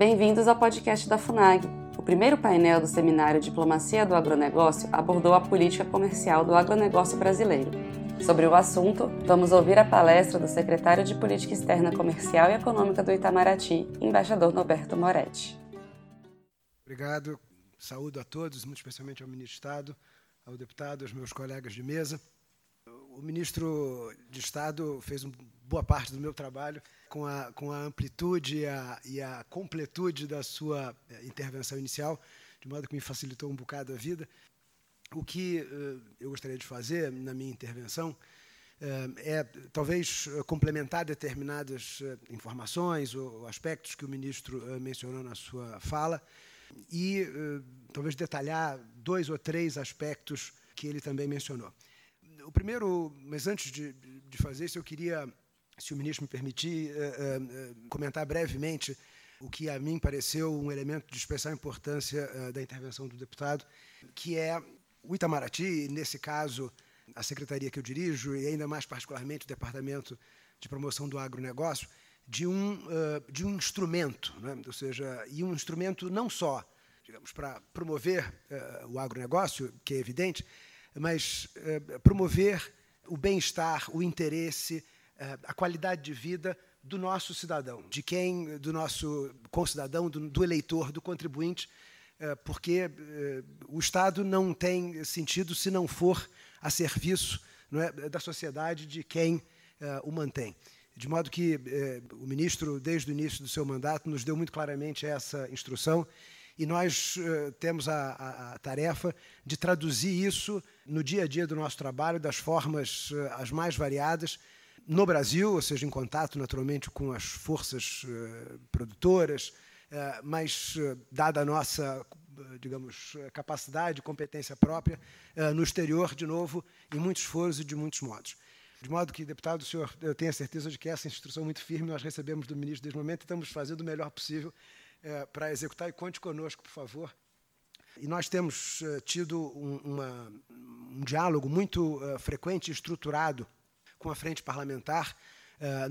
Bem-vindos ao podcast da FUNAG. O primeiro painel do seminário Diplomacia do Agronegócio abordou a política comercial do agronegócio brasileiro. Sobre o assunto, vamos ouvir a palestra do secretário de Política Externa Comercial e Econômica do Itamaraty, embaixador Norberto Moretti. Obrigado. Saúdo a todos, muito especialmente ao ministro de Estado, ao deputado, aos meus colegas de mesa. O ministro de Estado fez boa parte do meu trabalho com a, com a amplitude e a, e a completude da sua eh, intervenção inicial, de modo que me facilitou um bocado a vida. O que uh, eu gostaria de fazer na minha intervenção uh, é talvez complementar determinadas uh, informações ou aspectos que o ministro mencionou na sua fala e talvez detalhar dois ou três aspectos que ele também mencionou. O primeiro, mas antes de, de fazer isso, eu queria, se o ministro me permitir, comentar brevemente o que a mim pareceu um elemento de especial importância da intervenção do deputado, que é o Itamaraty, nesse caso, a secretaria que eu dirijo, e ainda mais particularmente o Departamento de Promoção do Agronegócio, de um, de um instrumento, né? ou seja, e um instrumento não só, digamos, para promover o agronegócio, que é evidente, mas promover o bem-estar, o interesse, a qualidade de vida do nosso cidadão, de quem, do nosso concidadão, do, do eleitor, do contribuinte, é, porque é, o Estado não tem sentido se não for a serviço é, da sociedade de quem o mantém. De modo que o ministro, desde o início do seu mandato, nos deu muito claramente essa instrução e nós temos a, a, a, tarefa de traduzir isso no dia a dia do nosso trabalho, das formas as mais variadas, no Brasil, ou seja, em contato naturalmente com as forças produtoras, é, mas, é, dada a nossa digamos, capacidade, competência própria, é, no exterior, de novo, em muitos foros e de muitos modos. De modo que, deputado, o senhor, eu tenho a certeza de que essa instrução muito firme nós recebemos do ministro desde o momento e estamos fazendo o melhor possível para executar e conte conosco, por favor. E nós temos tido um, uma, um diálogo muito frequente e estruturado com a frente parlamentar.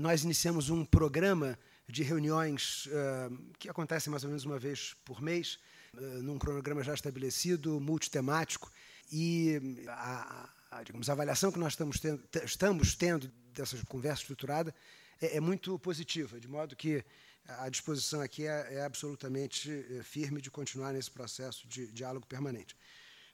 nós iniciamos um programa de reuniões uh, que acontecem mais ou menos uma vez por mês, uh, num cronograma já estabelecido, multitemático, e a, a, digamos, a avaliação que nós estamos tendo, estamos tendo dessa conversa estruturada é, é, muito positiva, de modo que a disposição aqui é, é absolutamente eh, firme de continuar nesse processo de diálogo permanente.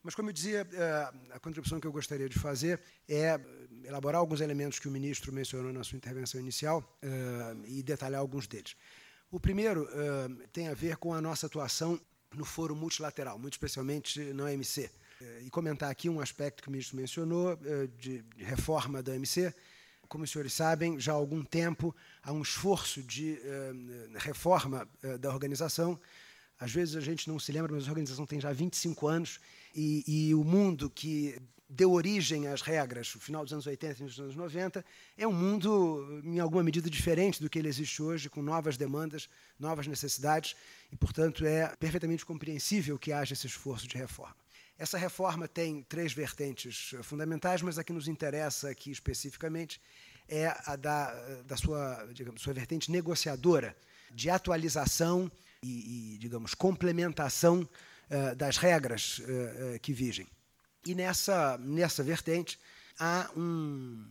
Mas, como eu dizia, eh, a contribuição que eu gostaria de fazer é elaborar alguns elementos que o ministro mencionou na sua intervenção inicial eh, e detalhar alguns deles. O primeiro eh, tem a ver com a nossa atuação no foro multilateral, muito especialmente na OMC. E comentar aqui um aspecto que o ministro mencionou, de reforma da OMC. Como os senhores sabem, já há algum tempo há um esforço de reforma da organização. Às vezes a gente não se lembra, mas a organização tem já 25 anos e, e o mundo que deu origem às regras no final dos anos 80 e nos anos 90, é um mundo, em alguma medida, diferente do que ele existe hoje, com novas demandas, novas necessidades, e, portanto, é perfeitamente compreensível que haja esse esforço de reforma. Essa reforma tem três vertentes fundamentais, mas a que nos interessa aqui especificamente é a da, da sua, digamos, sua vertente negociadora, de atualização e, e digamos, complementação eh, das regras eh, que vigem. E nessa, nessa vertente há um,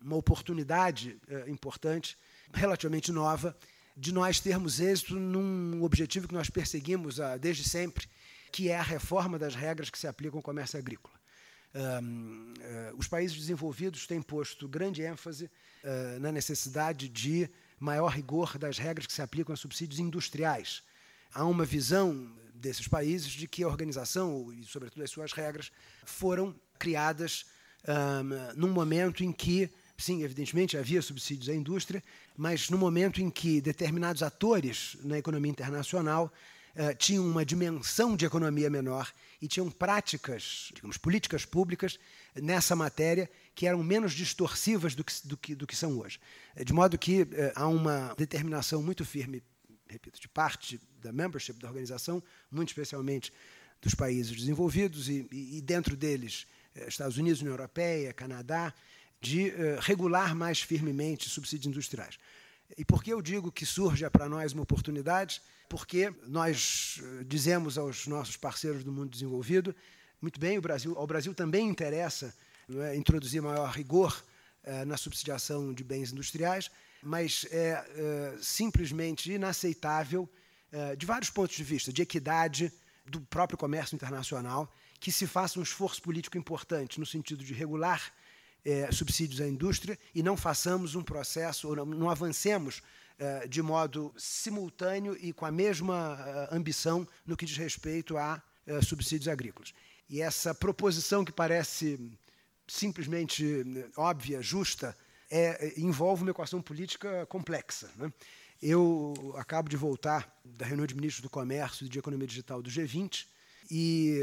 uma oportunidade importante, relativamente nova, de nós termos êxito num objetivo que nós perseguimos ah, desde sempre, que é a reforma das regras que se aplicam ao comércio agrícola. Um, uh, os países desenvolvidos têm posto grande ênfase uh, na necessidade de maior rigor das regras que se aplicam a subsídios industriais. Há uma visão desses países de que a organização e, sobretudo, as suas regras foram criadas um, num momento em que, sim, evidentemente havia subsídios à indústria, mas no momento em que determinados atores na economia internacional uh, tinham uma dimensão de economia menor e tinham práticas, digamos, políticas públicas nessa matéria que eram menos distorsivas do que, do que, do que são hoje. De modo que uh, há uma determinação muito firme repito, de parte da membership da organização, muito especialmente dos países desenvolvidos e, e, dentro deles eh, Estados Unidos, União Europeia, Canadá, de regular mais firmemente subsídios industriais. E por que eu digo que surge para nós uma oportunidade? Porque nós dizemos aos nossos parceiros do mundo desenvolvido, muito bem, o Brasil, ao Brasil também interessa é, introduzir maior rigor é, na subsidiação de bens industriais, mas é, é simplesmente inaceitável, de vários pontos de vista, de equidade do próprio comércio internacional, que se faça um esforço político importante no sentido de regular é, subsídios à indústria e não façamos um processo, ou não, não avancemos é, de modo simultâneo e com a mesma é, ambição no que diz respeito a é, subsídios agrícolas. E essa proposição que parece simplesmente óbvia, justa, é, envolve uma equação política complexa. Né? Eu acabo de voltar da reunião de ministros do Comércio e de Economia Digital do G20, e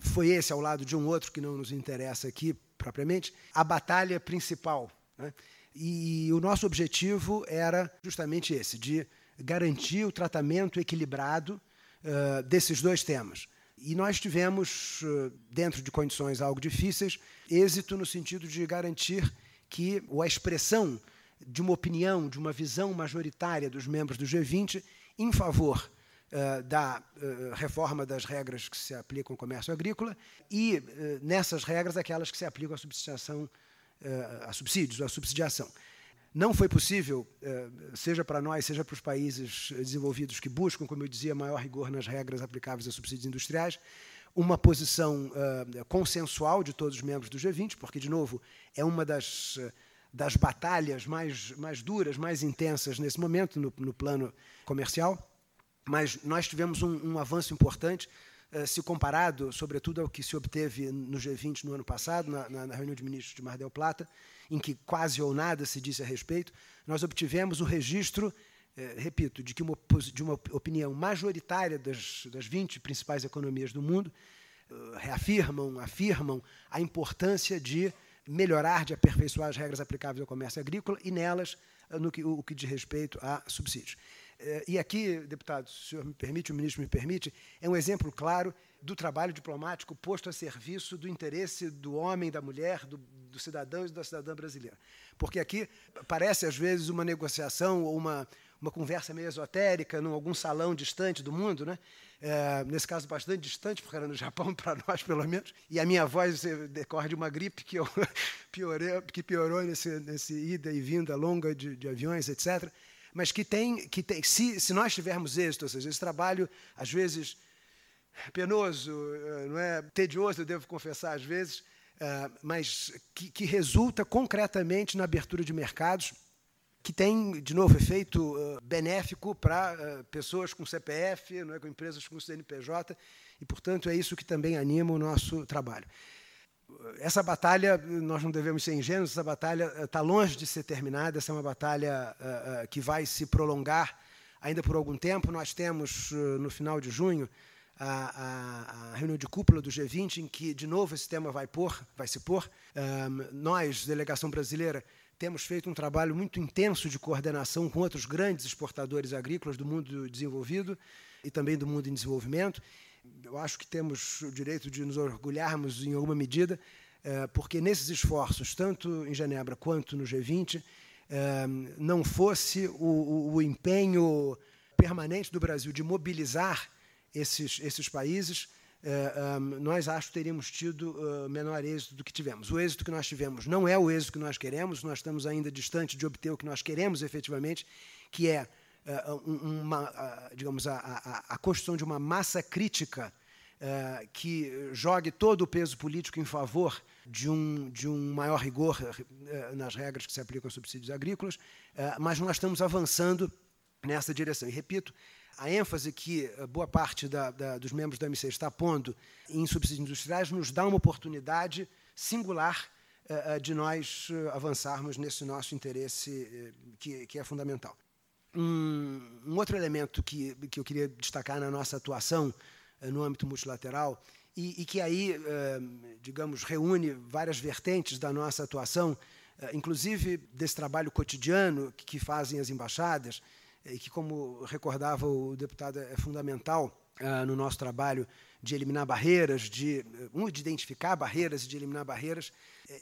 foi esse, ao lado de um outro que não nos interessa aqui propriamente, a batalha principal. Né? E o nosso objetivo era justamente esse, de garantir o tratamento equilibrado uh, desses dois temas. E nós tivemos, uh, dentro de condições algo difíceis, êxito no sentido de garantir que a expressão de uma opinião, de uma visão majoritária dos membros do G20 em favor uh, da uh, reforma das regras que se aplicam ao comércio agrícola e, uh, nessas regras, aquelas que se aplicam à subsidiação, a subsídios, à subsidiação. Não foi possível, seja para nós, seja para os países desenvolvidos que buscam, como eu dizia, maior rigor nas regras aplicáveis a subsídios industriais, uma posição consensual de todos os membros do G20, porque, de novo, é uma das das batalhas mais, mais duras, mais intensas nesse momento, no, no plano comercial. Mas nós tivemos um, um avanço importante, uh, se comparado, sobretudo, ao que se obteve no G20 no ano passado, na, na, reunião de ministros de Mar del Plata, em que quase ou nada se disse a respeito. Nós obtivemos o registro, eh, repito, de que uma, de uma opinião majoritária das, das 20 principais economias do mundo uh, reafirmam, afirmam a importância de melhorar, de aperfeiçoar as regras aplicáveis ao comércio agrícola e nelas no que, o que diz respeito a subsídios. Eh, e aqui, deputado, se o senhor me permite, o ministro me permite, é um exemplo claro do trabalho diplomático posto a serviço do interesse do homem, da mulher, do, do cidadão e da cidadã brasileira. Porque aqui parece, às vezes, uma negociação ou uma, uma conversa meio esotérica, em algum salão distante do mundo, né? É, nesse caso bastante distante, porque era no Japão, para nós pelo menos, e a minha voz decorre de uma gripe que, eu piorei, que piorou nesse, nesse ida e vinda longa de, de aviões, etc. Mas que tem, que tem se, se nós tivermos êxito, ou seja, esse trabalho, às vezes, penoso, eh, não é tedioso, eu devo confessar às vezes, eh, mas que, que resulta concretamente na abertura de mercados que tem, de novo, efeito uh, benéfico para uh, pessoas com CPF, não é, com empresas com CNPJ, e, portanto, é isso que também anima o nosso trabalho. Essa batalha, nós não devemos ser ingênuos, essa batalha está longe de ser terminada, essa é uma batalha uh, que vai se prolongar ainda por algum tempo. Nós temos, no final de junho, a, a, a, reunião de cúpula do G20, em que, de novo, esse tema vai, vai se pôr. nós, delegação brasileira, temos feito um trabalho muito intenso de coordenação com outros grandes exportadores agrícolas do mundo desenvolvido e também do mundo em desenvolvimento. Eu acho que temos o direito de nos orgulharmos em alguma medida, eh, porque nesses esforços, tanto em Genebra quanto no G20, eh, não fosse o, o empenho permanente do Brasil de mobilizar esses, esses países, um, nós acho teríamos tido uh, menor êxito do que tivemos. O êxito que nós tivemos não é o êxito que nós queremos, nós estamos ainda distante de obter o que nós queremos efetivamente, que é uh, uma, digamos, a, a, a, construção de uma massa crítica que jogue todo o peso político em favor de um, de um maior rigor nas regras que se aplicam aos subsídios agrícolas, mas nós estamos avançando nessa direção. E repito, a ênfase que eh, boa parte da, da, dos membros do MC está pondo em subsídios industriais nos dá uma oportunidade singular uh, de nós avançarmos nesse nosso interesse que, que é fundamental. Um, um, outro elemento que, que eu queria destacar na nossa atuação no âmbito multilateral e, e que aí, digamos, reúne várias vertentes da nossa atuação, inclusive desse trabalho cotidiano que, fazem as embaixadas, que, como recordava o deputado, é fundamental ah, no nosso trabalho de eliminar barreiras, de, um, de identificar barreiras e de eliminar barreiras,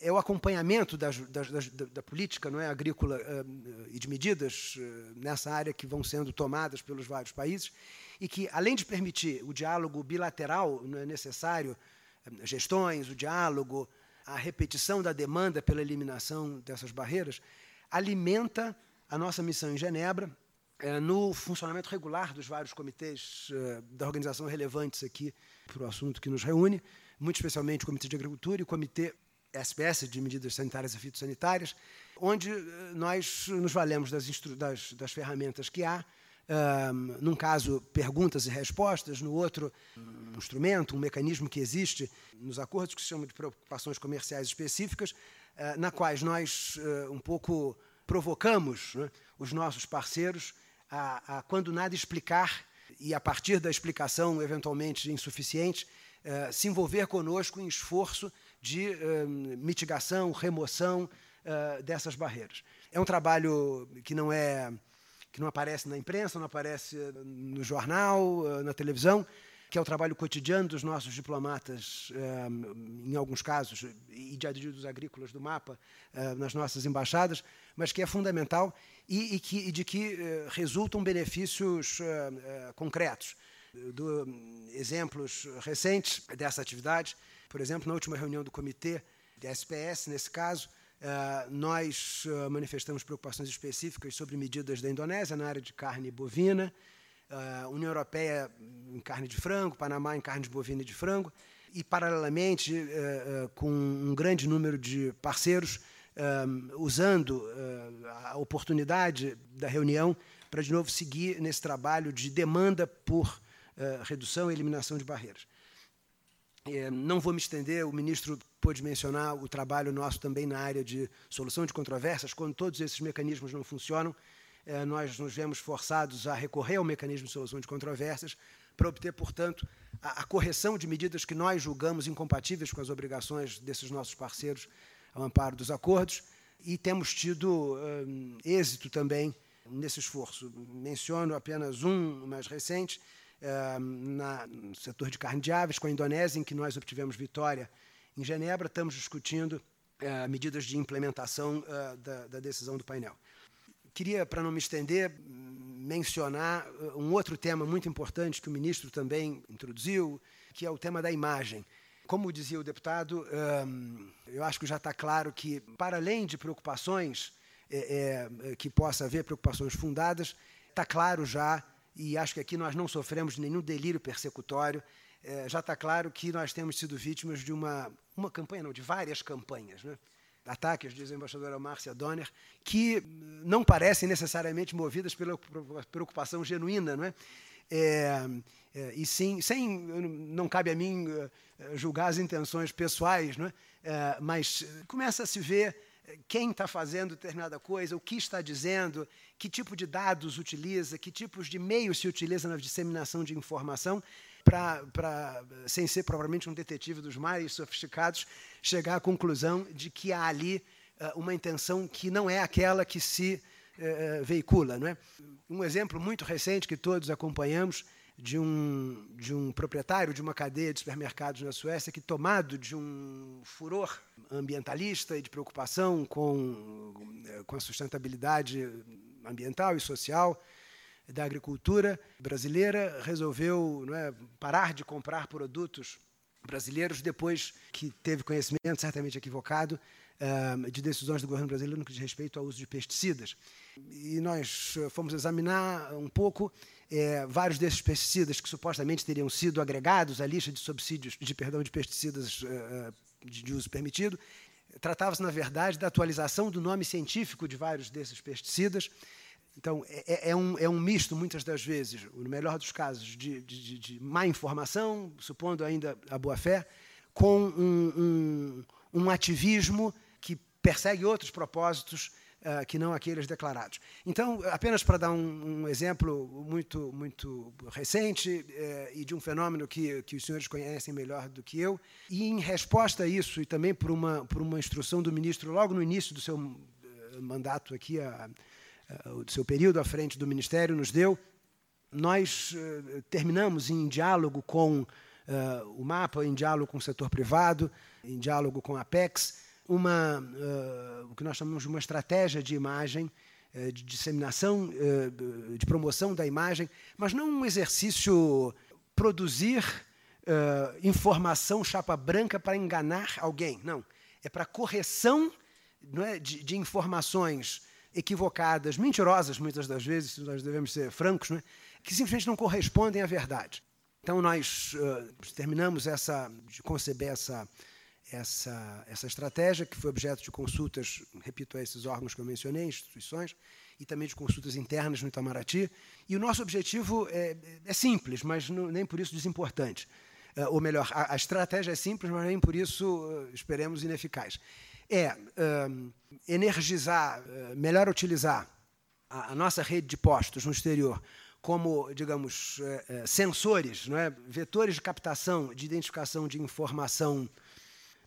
é o acompanhamento das, da, da, política não é, agrícola uh, e de medidas uh, nessa área que vão sendo tomadas pelos vários países e que, além de permitir o diálogo bilateral não é necessário, gestões, o diálogo, a repetição da demanda pela eliminação dessas barreiras, alimenta a nossa missão em Genebra é, no funcionamento regular dos vários comitês uh, da organização relevantes aqui para o assunto que nos reúne, muito especialmente o Comitê de Agricultura e o Comitê SPS de Medidas Sanitárias e Fitossanitárias, onde uh, nós nos valemos das, das, das ferramentas que há, uh, num caso, perguntas e respostas, no outro, um instrumento, um mecanismo que existe nos acordos que se chama de preocupações comerciais específicas, na quais nós um pouco provocamos né, os nossos parceiros a, a, quando nada explicar, e a partir da explicação eventualmente insuficiente, uh, se envolver conosco em esforço de uh, mitigação, remoção uh, dessas barreiras. É um trabalho que não é que não aparece na imprensa, não aparece no jornal, na televisão, que é o trabalho cotidiano dos nossos diplomatas, em alguns casos, e de adidos agrícolas do MAPA, nas nossas embaixadas, mas que é fundamental e, e, de que uh, resultam benefícios uh, concretos. Do, um, exemplos recentes dessa atividade, por exemplo, na última reunião do comitê de SPS, nesse caso, nós manifestamos preocupações específicas sobre medidas da Indonésia na área de carne bovina, União Europeia em carne de frango, Panamá em carne de bovina e de frango, e, paralelamente, com um grande número de parceiros, usando uh, a oportunidade da reunião para, de novo, seguir nesse trabalho de demanda por uh, redução e eliminação de barreiras. Eh, não vou me estender, o ministro pôde mencionar o trabalho nosso também na área de solução de controvérsias. Quando todos esses mecanismos não funcionam, nós nos vemos forçados a recorrer ao mecanismo de solução de controvérsias para obter, portanto, a, a correção de medidas que nós julgamos incompatíveis com as obrigações desses nossos parceiros ao amparo dos acordos, e temos tido um, êxito também nesse esforço. Menciono apenas um mais recente, um, na, no setor de carne de aves, com a Indonésia, em que nós obtivemos vitória em Genebra. Estamos discutindo uh, medidas de implementação uh, da, da, decisão do painel. Queria, para não me estender, mencionar uh, um outro tema muito importante que o ministro também introduziu, que é o tema da imagem. Como dizia o deputado, eu acho que já está claro que, para além de preocupações é, que possa haver, preocupações fundadas, está claro já, e acho que aqui nós não sofremos nenhum delírio persecutório, já está claro que nós temos sido vítimas de uma, uma campanha, não, de várias campanhas, né? Ataques, diz a embaixadora Márcia Donner, que não parecem necessariamente movidas pela preocupação genuína, não é? É, é, e sim, sem, não cabe a mim uh, julgar as intenções pessoais, não é? é mas começa a se ver quem está fazendo determinada coisa, o que está dizendo, que tipo de dados utiliza, que tipos de meios se utiliza na disseminação de informação, para, sem ser provavelmente um detetive dos mais sofisticados, chegar à conclusão de que há ali uh, uma intenção que não é aquela que se uh, veicula. Não é? Um exemplo muito recente que todos acompanhamos de um, de um proprietário de uma cadeia de supermercados na Suécia que, tomado de um furor ambientalista e de preocupação com, com a sustentabilidade ambiental e social da agricultura brasileira, resolveu é, parar de comprar produtos brasileiros depois que teve conhecimento, certamente equivocado, eh, de decisões do governo brasileiro no que diz respeito ao uso de pesticidas. E nós fomos examinar um pouco é, vários desses pesticidas que supostamente teriam sido agregados à lista de subsídios, de perdão, de pesticidas de, de uso permitido. Tratava-se, na verdade, da atualização do nome científico de vários desses pesticidas. Então, é, é, é um, é um misto, muitas das vezes, no melhor dos casos, de, de, de má informação, supondo ainda a boa-fé, com um, um, um ativismo que persegue outros propósitos uh, que não aqueles declarados. Então, apenas para dar um, um exemplo muito, muito recente uh, e de um fenômeno que, que os senhores conhecem melhor do que eu, e em resposta a isso, e também por uma, por uma instrução do ministro logo no início do seu uh, mandato aqui, a, a, do seu período à frente do Ministério, nos deu, nós terminamos em diálogo com uh, o mapa em diálogo com o setor privado, em diálogo com a Apex, uma, uh, o que nós chamamos de uma estratégia de imagem, uh, de disseminação, de promoção da imagem, mas não um exercício produzir informação chapa branca para enganar alguém, não. É para correção não é, de, de informações equivocadas, mentirosas muitas das vezes, nós devemos ser francos, é, que simplesmente não correspondem à verdade. Então nós uh, terminamos essa de conceber essa essa essa estratégia que foi objeto de consultas, repito, a esses órgãos que eu mencionei, instituições e também de consultas internas no Itamaraty. E o nosso objetivo é, é simples, mas não, nem por isso desimportante. Uh, ou melhor, a, a, estratégia é simples, mas nem por isso uh, esperemos ineficaz. É energizar, melhor utilizar a, a nossa rede de postos no exterior como, digamos, é, é, sensores, não é? vetores de captação, de identificação de informação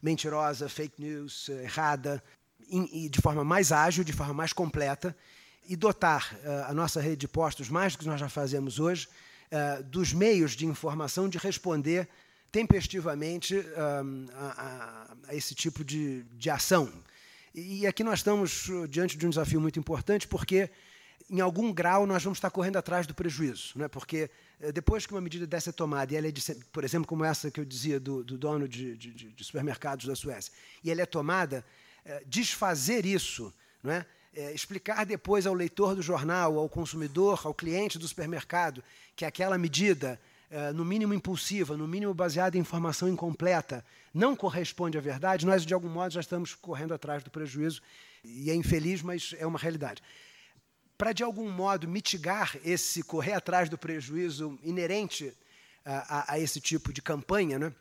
mentirosa, fake news, errada, e de forma mais ágil, de forma mais completa, e dotar a nossa rede de postos, mais do que nós já fazemos hoje, dos meios de informação de responder tempestivamente a, a, a esse tipo de, de ação. E aqui nós estamos diante de um desafio muito importante, porque em algum grau, nós vamos estar correndo atrás do prejuízo. Né? Porque eh, depois que uma medida dessa é tomada, e ela é de, por exemplo, como essa que eu dizia do, do dono de, de, de, supermercados da Suécia, e ela é tomada, é, desfazer isso, não é? É, explicar depois ao leitor do jornal, ao consumidor, ao cliente do supermercado, que aquela medida, é, no mínimo impulsiva, no mínimo baseada em informação incompleta, não corresponde à verdade, nós, de algum modo, já estamos correndo atrás do prejuízo. E é infeliz, mas é uma realidade para, de algum modo, mitigar esse correr atrás do prejuízo inerente a, a, a esse tipo de campanha, né?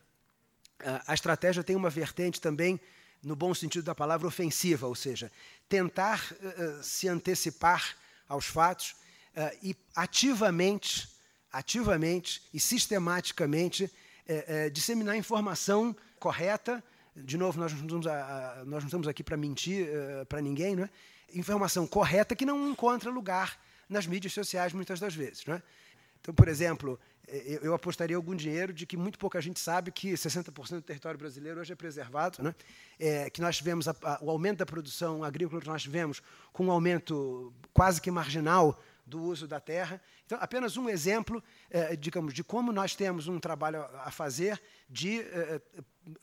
a estratégia tem uma vertente também, no bom sentido da palavra, ofensiva, ou seja, tentar uh, se antecipar aos fatos uh, e ativamente, ativamente e sistematicamente uh, disseminar informação correta. De novo, nós não estamos, a, a, nós não estamos aqui para mentir para ninguém, não é? informação correta que não encontra lugar nas mídias sociais muitas das vezes. Não é? Então, por exemplo, eh, eu apostaria algum dinheiro de que muito pouca gente sabe que 60% do território brasileiro hoje é preservado, né? É, que nós tivemos a, a, o aumento da produção agrícola que nós tivemos com um aumento quase que marginal do uso da terra. Então, apenas um exemplo, é, digamos, de como nós temos um trabalho a fazer de é,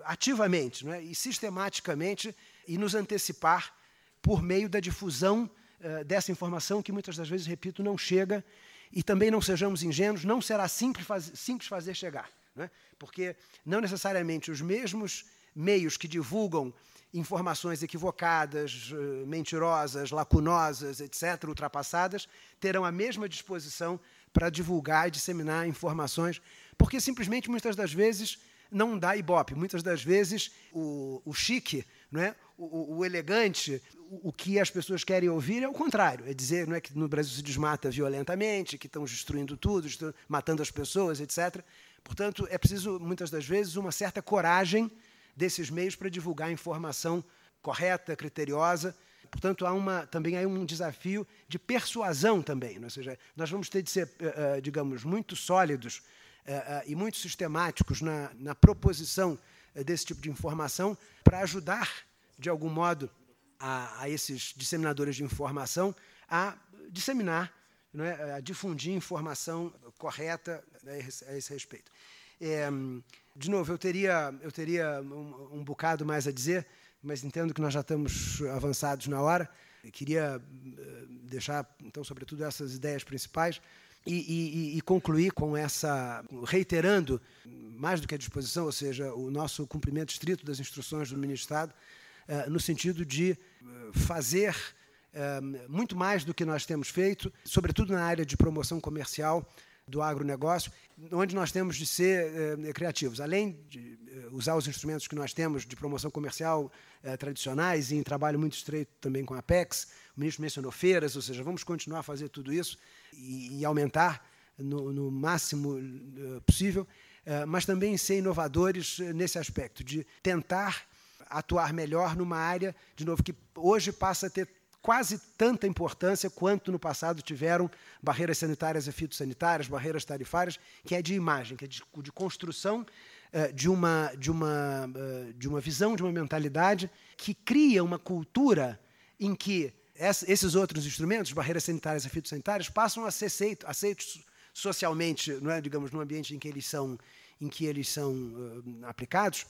ativamente é? e sistematicamente e nos antecipar por meio da difusão uh, dessa informação que muitas das vezes, repito, não chega. E também não sejamos ingênuos, não será simples, faz, simples fazer chegar. Né? Porque não necessariamente os mesmos meios que divulgam informações equivocadas, uh, mentirosas, lacunosas, etc., ultrapassadas, terão a mesma disposição para divulgar e disseminar informações, porque simplesmente muitas das vezes não dá ibope. Muitas das vezes o, o chique, não é? o, o elegante, o, o, que as pessoas querem ouvir é o contrário. É dizer não é, que no Brasil se desmata violentamente, que estão destruindo tudo, matando as pessoas, etc. Portanto, é preciso, muitas das vezes, uma certa coragem desses meios para divulgar informação correta, criteriosa. Portanto, há uma, também há um desafio de persuasão também. Ou seja, nós vamos ter de ser, uh, digamos, muito sólidos uh, e muito sistemáticos na, na proposição desse tipo de informação para ajudar de algum modo, a, a esses disseminadores de informação a disseminar, é, a difundir informação correta a esse respeito. É, de novo, eu teria, eu teria um, um, bocado mais a dizer, mas entendo que nós já estamos avançados na hora. Eu queria eh, deixar, então, sobretudo, essas ideias principais e, e, e, concluir com essa, reiterando, mais do que a disposição, ou seja, o nosso cumprimento estrito das instruções do Ministro do Estado, eh, no sentido de eh, fazer muito mais do que nós temos feito, sobretudo na área de promoção comercial do agronegócio, onde nós temos de ser criativos. Além de usar os instrumentos que nós temos de promoção comercial tradicionais e em trabalho muito estreito também com a Apex, o ministro mencionou feiras, ou seja, vamos continuar a fazer tudo isso e, e aumentar no, no, máximo possível, mas também ser inovadores nesse aspecto, de tentar atuar melhor numa área, de novo, que hoje passa a ter quase tanta importância quanto no passado tiveram barreiras sanitárias e fitossanitárias, barreiras tarifárias, que é de imagem, que é de, de construção uh, de, uma, de, uma, uh, de uma visão, de uma mentalidade que cria uma cultura em que esses outros instrumentos, barreiras sanitárias e fitossanitárias, passam a ser aceitos, aceitos socialmente, não é, digamos, no ambiente em que eles são, em que eles são uh, aplicados,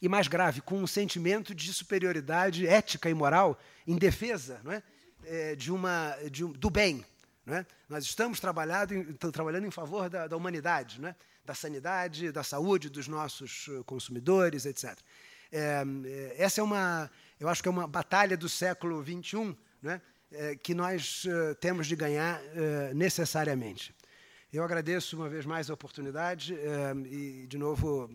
e mais grave, com um sentimento de superioridade ética e moral em defesa não é, é de uma, de um, do bem. Não é? Nós estamos trabalhando em, trabalhando em favor da, da humanidade, não é? da sanidade, da saúde dos nossos consumidores, etc. É, é, essa é uma, eu acho que é uma batalha do século XXI né, é, que nós uh, temos de ganhar uh, necessariamente. Eu agradeço uma vez mais a oportunidade uh, e, de novo,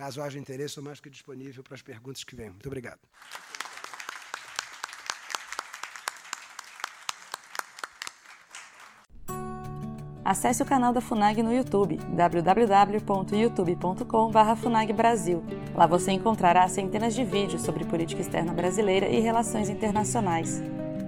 caso haja interesse, estou mais que disponível para as perguntas que vêm. Muito obrigado. Acesse o canal da FUNAG no YouTube, www.youtube.com.br FUNAGBrasil. Lá você encontrará centenas de vídeos sobre política externa brasileira e relações internacionais.